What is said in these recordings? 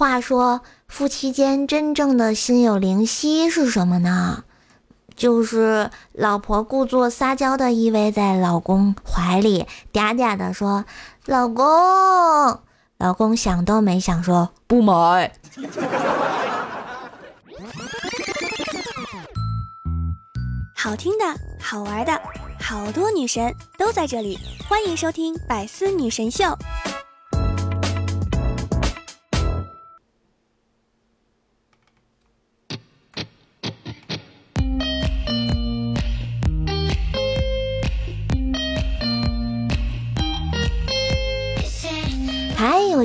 话说，夫妻间真正的心有灵犀是什么呢？就是老婆故作撒娇的依偎在老公怀里，嗲嗲的说：“老公。”老公想都没想说：“不买。”好听的，好玩的，好多女神都在这里，欢迎收听《百思女神秀》。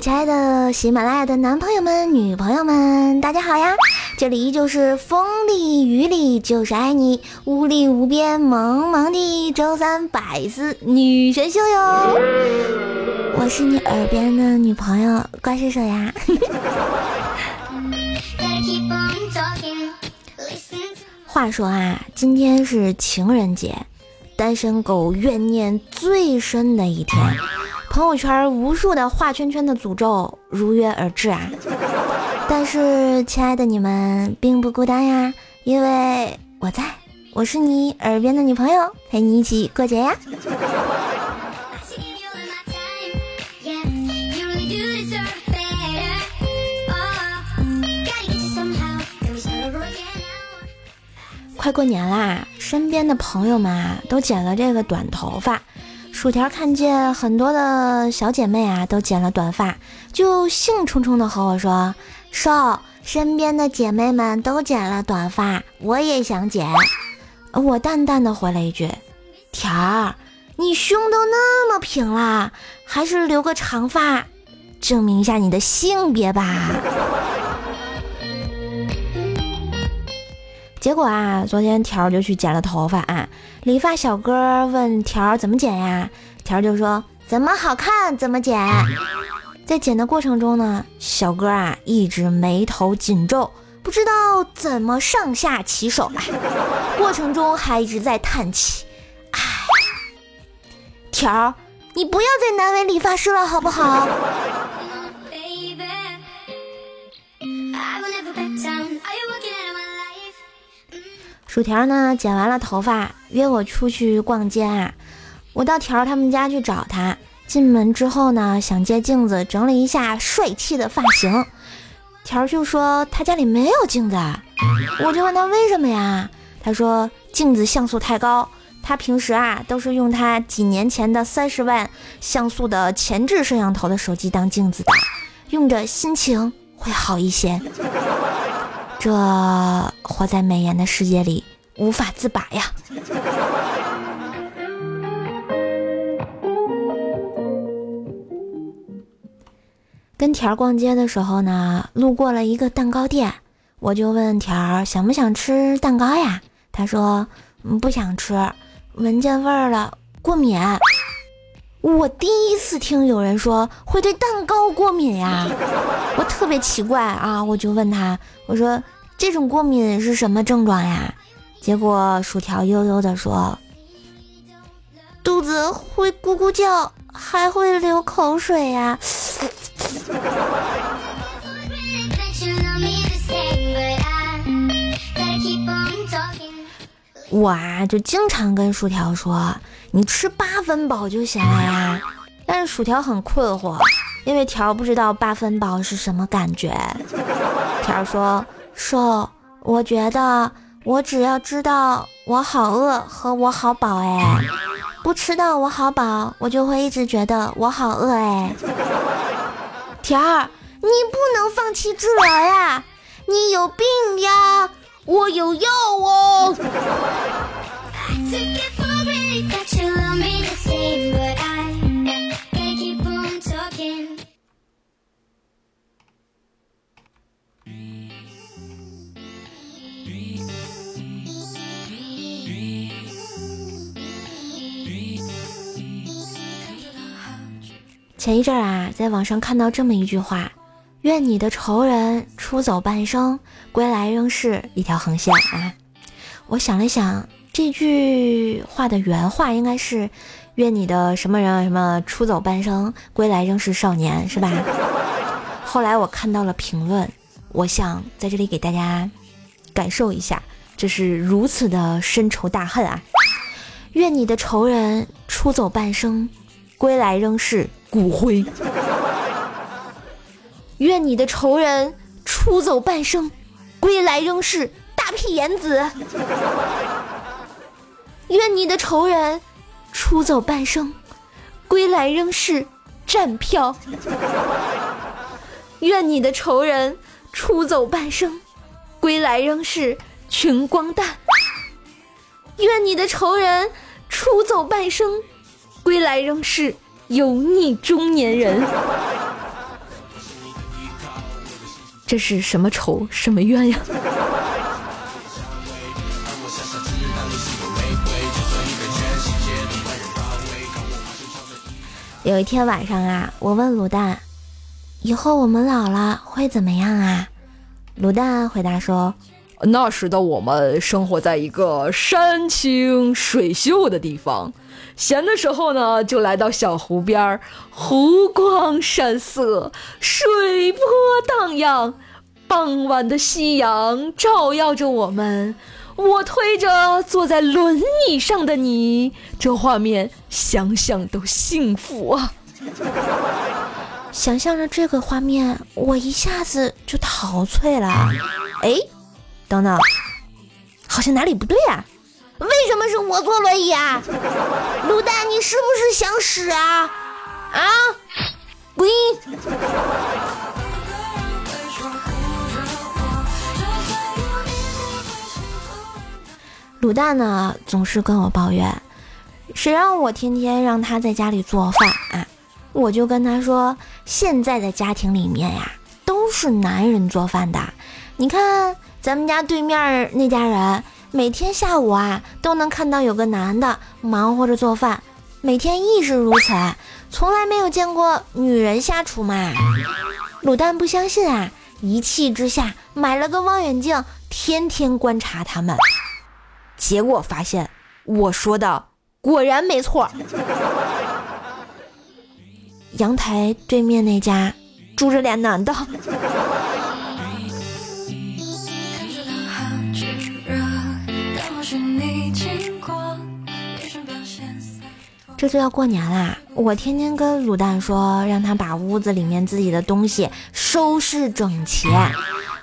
亲爱的喜马拉雅的男朋友们、女朋友们，大家好呀！这里依旧是风里雨里就是爱你，无里无边萌萌的周三百思女神秀哟！我是你耳边的女朋友，怪兽手呀！话说啊，今天是情人节，单身狗怨念最深的一天。朋友圈无数的画圈圈的诅咒如约而至啊！但是亲爱的你们并不孤单呀，因为我在，我是你耳边的女朋友，陪你一起过节呀。快过年啦，身边的朋友们啊都剪了这个短头发。薯条看见很多的小姐妹啊，都剪了短发，就兴冲冲的和我说：“瘦，身边的姐妹们都剪了短发，我也想剪。”我淡淡的回了一句：“条儿，你胸都那么平了，还是留个长发，证明一下你的性别吧。”结果啊，昨天条就去剪了头发啊。理发小哥问条怎么剪呀？条就说怎么好看怎么剪。在剪的过程中呢，小哥啊一直眉头紧皱，不知道怎么上下其手。过程中还一直在叹气。唉，条，你不要再难为理发师了，好不好？薯条呢？剪完了头发，约我出去逛街啊。我到条他们家去找他。进门之后呢，想借镜子整理一下帅气的发型。条就说他家里没有镜子。我就问他为什么呀？他说镜子像素太高，他平时啊都是用他几年前的三十万像素的前置摄像头的手机当镜子的，用着心情会好一些。这活在美颜的世界里无法自拔呀！跟条儿逛街的时候呢，路过了一个蛋糕店，我就问条儿想不想吃蛋糕呀？他说不想吃，闻见味儿了过敏。我第一次听有人说会对蛋糕过敏呀，我特别奇怪啊，我就问他，我说。这种过敏是什么症状呀？结果薯条悠悠的说：“肚子会咕咕叫，还会流口水呀。”我啊，就经常跟薯条说：“你吃八分饱就行了呀。”但是薯条很困惑，因为条不知道八分饱是什么感觉。条说。说，我觉得我只要知道我好饿和我好饱，哎，不吃到我好饱，我就会一直觉得我好饿，哎。条儿，你不能放弃治疗呀，你有病呀，我有药哦。前一阵啊，在网上看到这么一句话：“愿你的仇人出走半生，归来仍是一条横线。”啊，我想了想，这句话的原话应该是：“愿你的什么人什么出走半生，归来仍是少年”，是吧？后来我看到了评论，我想在这里给大家感受一下，这是如此的深仇大恨啊！愿你的仇人出走半生，归来仍是骨灰。愿你的仇人出走半生，归来仍是大屁眼子。愿你的仇人出走半生，归来仍是站票。愿你的仇人出走半生，归来仍是穷光蛋。愿你的仇人出走半生，归来仍是油腻中年人。这是什么仇什么怨呀？有一天晚上啊，我问卤蛋：“以后我们老了会怎么样啊？”卤蛋回答说：“那时的我们生活在一个山清水秀的地方，闲的时候呢，就来到小湖边儿，湖光山色，水波荡漾，傍晚的夕阳照耀着我们。”我推着坐在轮椅上的你，这画面想想都幸福啊！想象着这个画面，我一下子就陶醉了。哎，等等，好像哪里不对啊？为什么是我坐轮椅啊？卤蛋，你是不是想屎啊？啊，滚！卤蛋呢，总是跟我抱怨，谁让我天天让他在家里做饭啊？我就跟他说，现在的家庭里面呀，都是男人做饭的。你看咱们家对面那家人，每天下午啊，都能看到有个男的忙活着做饭，每天亦是如此，从来没有见过女人下厨嘛。卤蛋不相信啊，一气之下买了个望远镜，天天观察他们。结果发现，我说的果然没错。阳台对面那家住着俩男的。这就要过年啦，我天天跟卤蛋说，让他把屋子里面自己的东西收拾整齐。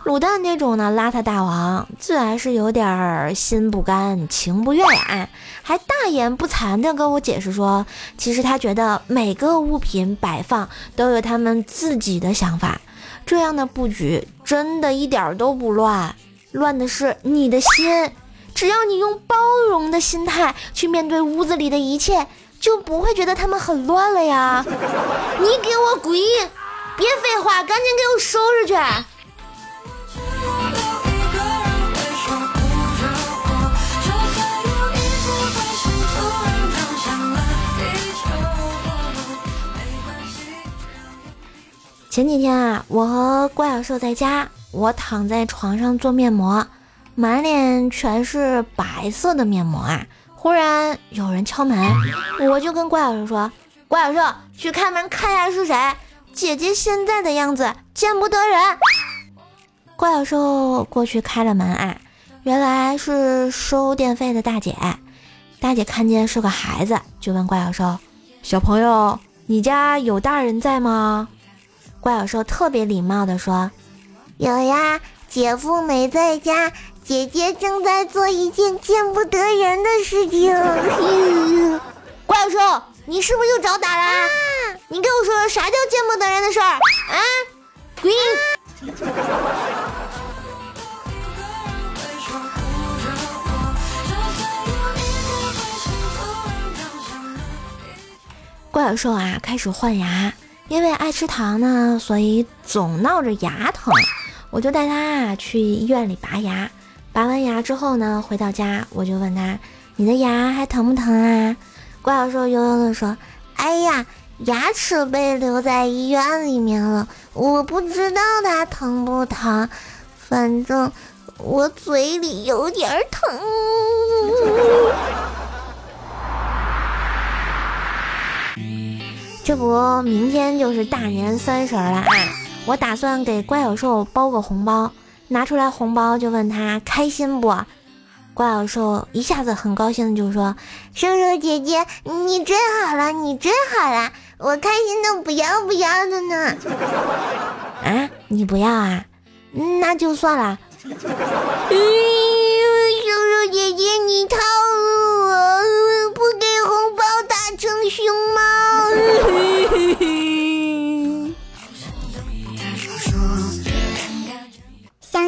卤蛋那种呢，邋遢大王自然是有点儿心不甘情不愿呀，还大言不惭的跟我解释说，其实他觉得每个物品摆放都有他们自己的想法，这样的布局真的一点儿都不乱，乱的是你的心。只要你用包容的心态去面对屋子里的一切，就不会觉得他们很乱了呀。你给我滚！别废话，赶紧给我收拾去。前几天啊，我和怪小兽在家，我躺在床上做面膜，满脸全是白色的面膜啊。忽然有人敲门，我就跟怪小兽说：“怪小兽，去开门看一下是谁。”姐姐现在的样子见不得人。怪小兽过去开了门啊，原来是收电费的大姐。大姐看见是个孩子，就问怪小兽：“小朋友，你家有大人在吗？”怪小兽特别礼貌地说：“有呀，姐夫没在家，姐姐正在做一件见不得人的事情。”怪兽，你是不是又找打了？你给我说说啥叫见不得人的事儿啊？滚！怪兽啊，开始换牙。因为爱吃糖呢，所以总闹着牙疼。我就带他去医院里拔牙。拔完牙之后呢，回到家我就问他：“你的牙还疼不疼啊？”怪小兽悠悠的说：“哎呀，牙齿被留在医院里面了，我不知道它疼不疼，反正我嘴里有点疼。”这不，明天就是大年三十了啊！我打算给怪小兽包个红包，拿出来红包就问他开心不？怪小兽一下子很高兴的就说：“叔叔姐姐，你真好了，你真好了，我开心的不要不要的呢。”啊，你不要啊？那就算了。叔叔姐姐，你套路我，不给红包打成熊猫。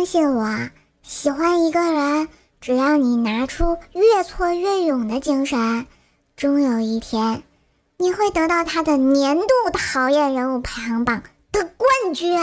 信我，喜欢一个人，只要你拿出越挫越勇的精神，终有一天，你会得到他的年度讨厌人物排行榜的冠军。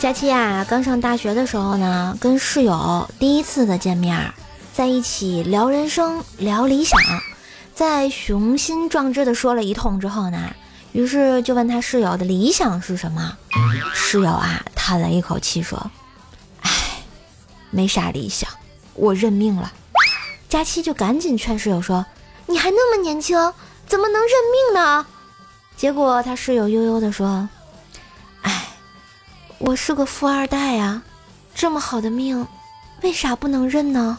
佳期啊，刚上大学的时候呢，跟室友第一次的见面，在一起聊人生、聊理想，在雄心壮志的说了一通之后呢，于是就问他室友的理想是什么。室友啊，叹了一口气说：“唉，没啥理想，我认命了。”佳期就赶紧劝室友说：“你还那么年轻，怎么能认命呢？”结果他室友悠悠的说。我是个富二代呀，这么好的命，为啥不能认呢？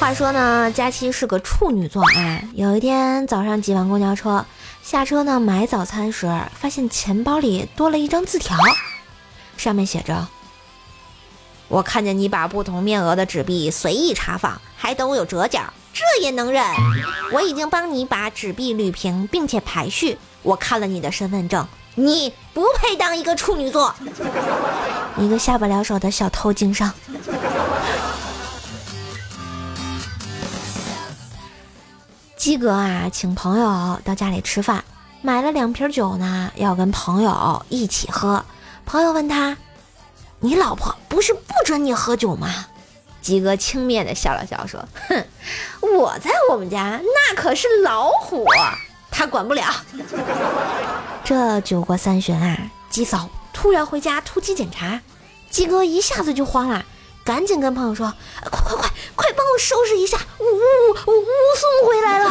话说呢，佳期是个处女座啊。有一天早上挤完公交车，下车呢买早餐时，发现钱包里多了一张字条，上面写着：“我看见你把不同面额的纸币随意插放，还都有折角。”这也能忍？我已经帮你把纸币捋平，并且排序。我看了你的身份证，你不配当一个处女座，一个下不了手的小偷经商。鸡哥啊，请朋友到家里吃饭，买了两瓶酒呢，要跟朋友一起喝。朋友问他：“你老婆不是不准你喝酒吗？”鸡哥轻蔑的笑了笑，说：“哼，我在我们家那可是老虎，他管不了。”这酒过三巡啊，鸡嫂突然回家突击检查，鸡哥一下子就慌了，赶紧跟朋友说：“快快快，快帮我收拾一下，呜呜呜呜，送回来了。”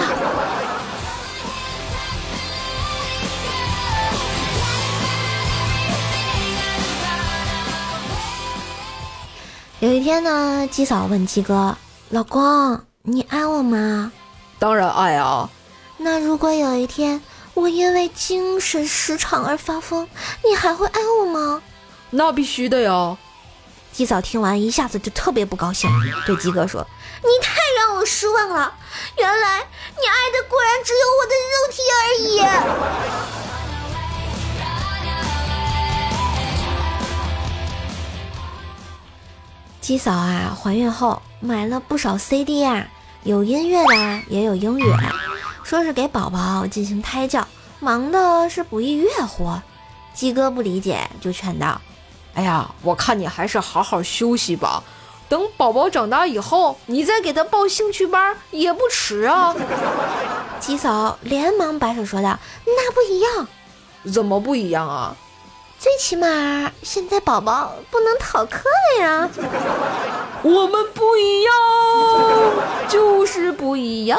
一天呢，鸡嫂问鸡哥：“老公，你爱我吗？”“当然爱啊。”“那如果有一天我因为精神失常而发疯，你还会爱我吗？”“那必须的呀。”鸡嫂听完一下子就特别不高兴，对鸡哥说：“你太让我失望了，原来你爱的果然只有我的肉体而已。”鸡嫂啊，怀孕后买了不少 CD 啊，有音乐的，也有英语，说是给宝宝进行胎教，忙的是不亦乐乎。鸡哥不理解，就劝道：“哎呀，我看你还是好好休息吧，等宝宝长大以后，你再给他报兴趣班也不迟啊。”鸡嫂连忙摆手说道：“那不一样，怎么不一样啊？”最起码现在宝宝不能逃课了呀！我们不一样，就是不一样。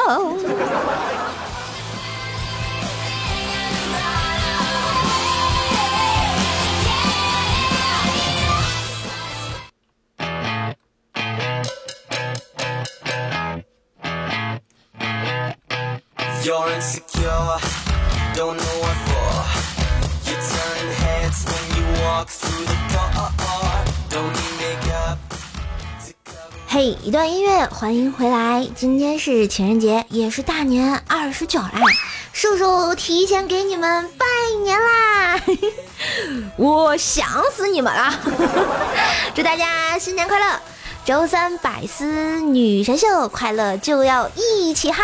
嘿，一段音乐，欢迎回来。今天是情人节，也是大年二十九啦，叔叔提前给你们拜年啦！我想死你们了，祝大家新年快乐！周三百思女神秀，快乐就要一起嗨！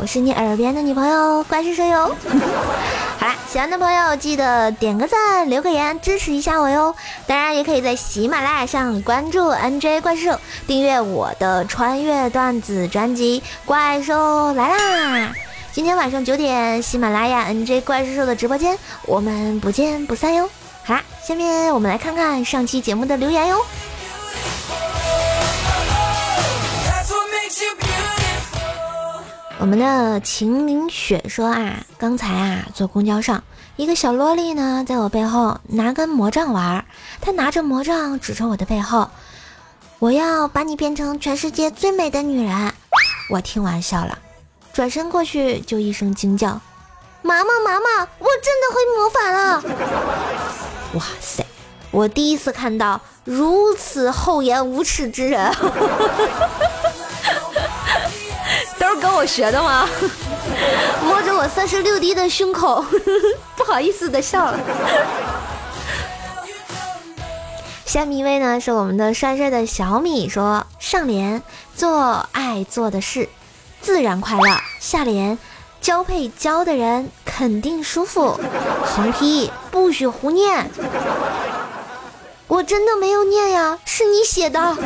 我是你耳边的女朋友怪兽兽哟。好啦，喜欢的朋友记得点个赞，留个言，支持一下我哟。当然，也可以在喜马拉雅上关注 NJ 怪兽，订阅我的穿越段子专辑《怪兽来啦》。今天晚上九点，喜马拉雅 NJ 怪兽兽的直播间，我们不见不散哟。好啦，下面我们来看看上期节目的留言哟。我们的秦明雪说啊，刚才啊坐公交上，一个小萝莉呢在我背后拿根魔杖玩，她拿着魔杖指着我的背后，我要把你变成全世界最美的女人。我听完笑了，转身过去就一声惊叫：“妈妈妈妈，我真的会魔法了！” 哇塞，我第一次看到如此厚颜无耻之人。我学的吗？摸着我三十六 D 的胸口，不好意思的笑了。下面一位呢是我们的帅帅的小米说：上联做爱做的事，自然快乐；下联交配交的人肯定舒服。横批不许胡念，我真的没有念呀，是你写的。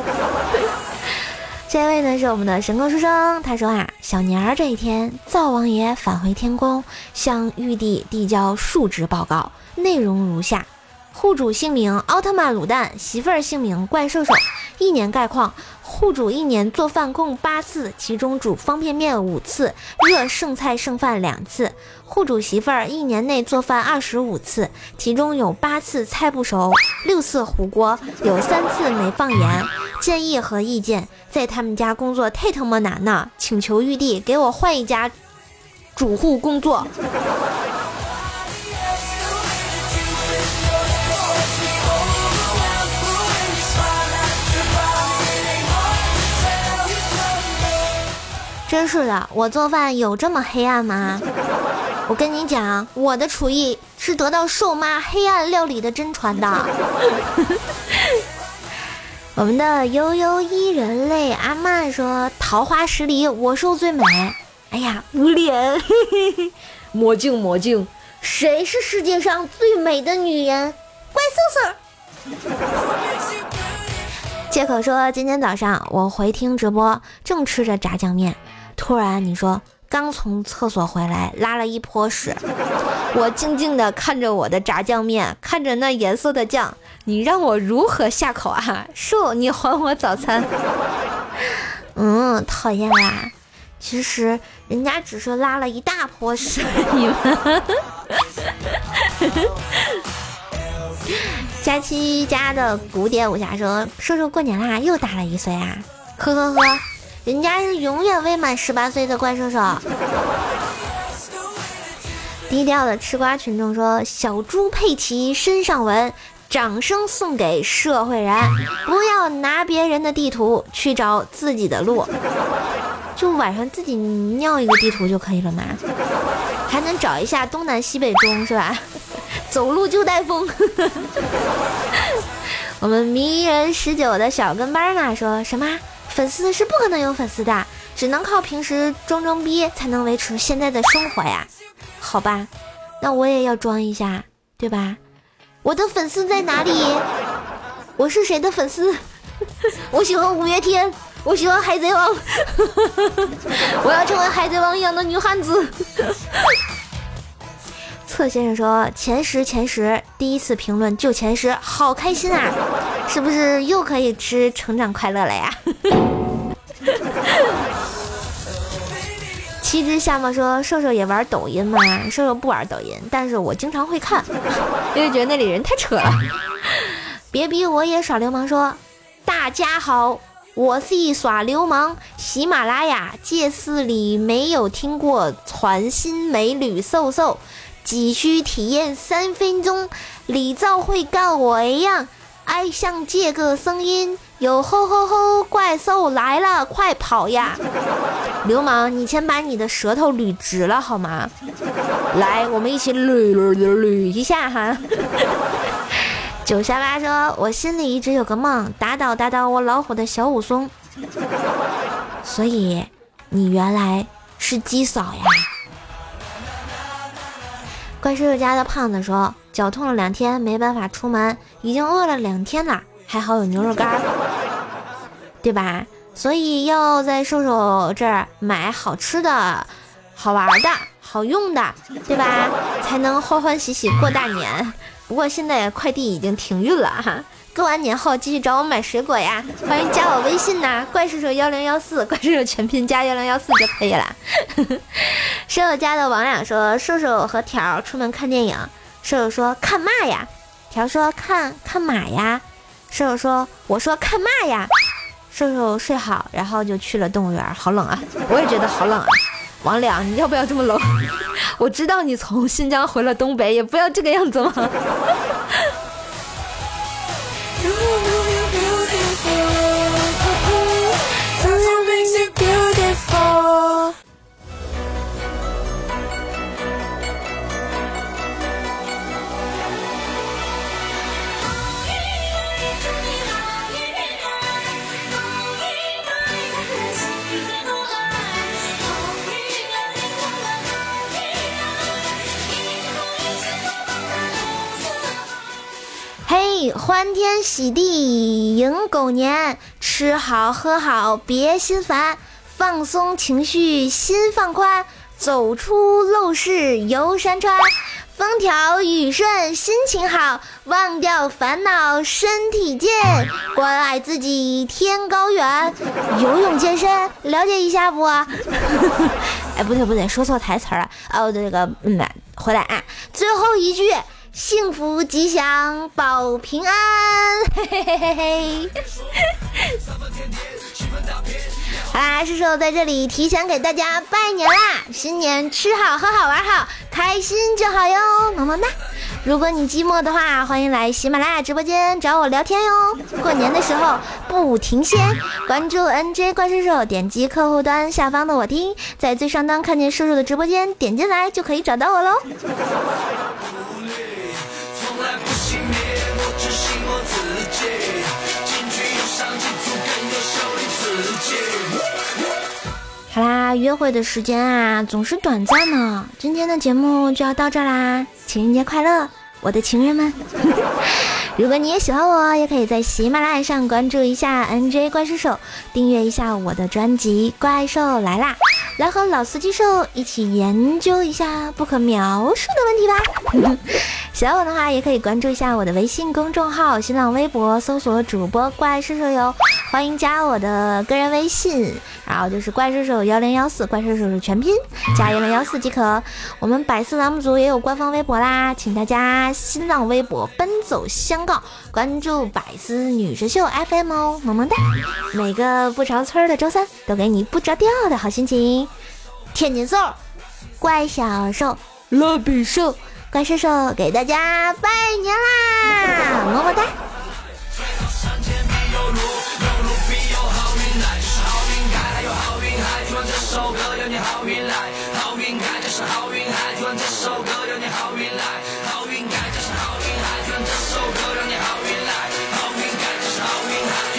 这位呢是我们的神功书生，他说啊，小年儿这一天，灶王爷返回天宫，向玉帝递交述职报告，内容如下：户主姓名奥特曼卤蛋，媳妇儿姓名怪兽兽，一年概况。户主一年做饭共八次，其中煮方便面五次，热剩菜剩饭两次。户主媳妇儿一年内做饭二十五次，其中有八次菜不熟，六次糊锅，有三次没放盐。建议和意见，在他们家工作太他妈难了，请求玉帝给我换一家主户工作。真是的，我做饭有这么黑暗吗？我跟你讲，我的厨艺是得到瘦妈黑暗料理的真传的。我们的悠悠一人类阿曼说：“桃花十里，我瘦最美。”哎呀，捂脸！魔镜魔镜，谁是世界上最美的女人？怪兽兽。借口说：“今天早上我回听直播，正吃着炸酱面。”突然，你说刚从厕所回来，拉了一泼屎。我静静的看着我的炸酱面，看着那颜色的酱，你让我如何下口啊？叔，你还我早餐。嗯，讨厌啦。其实人家只是拉了一大泼屎，你们。佳期家的古典武侠说：“叔叔过年啦，又大了一岁啊！”呵呵呵。人家是永远未满十八岁的怪兽兽。低调的吃瓜群众说：“小猪佩奇身上纹，掌声送给社会人，不要拿别人的地图去找自己的路，就晚上自己尿一个地图就可以了嘛，还能找一下东南西北中是吧？走路就带风。我们迷人十九的小跟班呢说什么？粉丝是不可能有粉丝的，只能靠平时装装逼才能维持现在的生活呀。好吧，那我也要装一下，对吧？我的粉丝在哪里？我是谁的粉丝？我喜欢五月天，我喜欢海贼王，我要成为海贼王一样的女汉子。侧先生说：“前十前十，第一次评论就前十，好开心啊！是不是又可以吃成长快乐了呀？” 七只夏沫说：“瘦瘦也玩抖音吗？瘦瘦不玩抖音，但是我经常会看，因为觉得那里人太扯了。别逼我也耍流氓。”说：“大家好，我是耍流氓。喜马拉雅借势里没有听过传新美女瘦瘦。”急需体验三分钟，李兆会跟我一样爱上这个声音。有吼吼吼，怪兽来了，快跑呀！流氓，你先把你的舌头捋直了好吗？来，我们一起捋捋捋捋一下哈。九下八说，我心里一直有个梦，打倒打倒我老虎的小武松。所以，你原来是鸡嫂呀？怪叔叔家的胖子说：“脚痛了两天，没办法出门，已经饿了两天了，还好有牛肉干，对吧？所以要在瘦瘦这儿买好吃的，好玩的、好用的，对吧？才能欢欢喜喜过大年。不过现在快递已经停运了哈，过完年后继续找我买水果呀！欢迎加我微信呐，怪兽兽幺零幺四，怪兽兽全拼加幺零幺四就可以了。舍友家的王亮说：“瘦瘦和条出门看电影。”舍友说：“看嘛呀？”条说：“看看马呀。”舍友说：“我说看嘛呀？”瘦瘦睡好，然后就去了动物园。好冷啊！我也觉得好冷啊。王亮，你要不要这么冷？我知道你从新疆回了东北，也不要这个样子吗？嘿，欢天喜地迎狗年，吃好喝好别心烦，放松情绪心放宽，走出陋室游山川，风调雨顺心情好，忘掉烦恼身体健，关爱自己天高远，游泳健身了解一下不？哎，不对不对，说错台词了。哦，这个嗯，回来啊，最后一句。幸福吉祥保平安，嘿嘿嘿嘿嘿。好啦，叔叔在这里提前给大家拜年啦！新年吃好喝好玩好，开心就好哟，么么哒。如果你寂寞的话，欢迎来喜马拉雅直播间找我聊天哟。过年的时候不停歇，关注 NJ 怪叔叔，点击客户端下方的我听，在最上端看见叔叔的直播间，点进来就可以找到我喽。好啦，约会的时间啊总是短暂呢，今天的节目就要到这啦，情人节快乐，我的情人们！如果你也喜欢我，也可以在喜马拉雅上关注一下 NJ 怪兽手，订阅一下我的专辑《怪兽来啦》，来和老司机兽一起研究一下不可描述的问题吧。喜欢我的话，也可以关注一下我的微信公众号、新浪微博，搜索主播怪兽兽哟。欢迎加我的个人微信，然后就是怪兽兽幺零幺四，怪兽兽是全拼加幺零幺四即可。我们百思栏目组也有官方微博啦，请大家新浪微博奔走相告，关注百思女神秀 FM 哦，萌萌哒！每个不着村的周三都给你不着调的好心情。天津兽，怪小兽，蜡笔兽，怪兽兽给大家拜年啦，么么哒！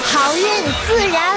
好运自然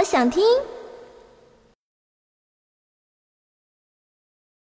我想听。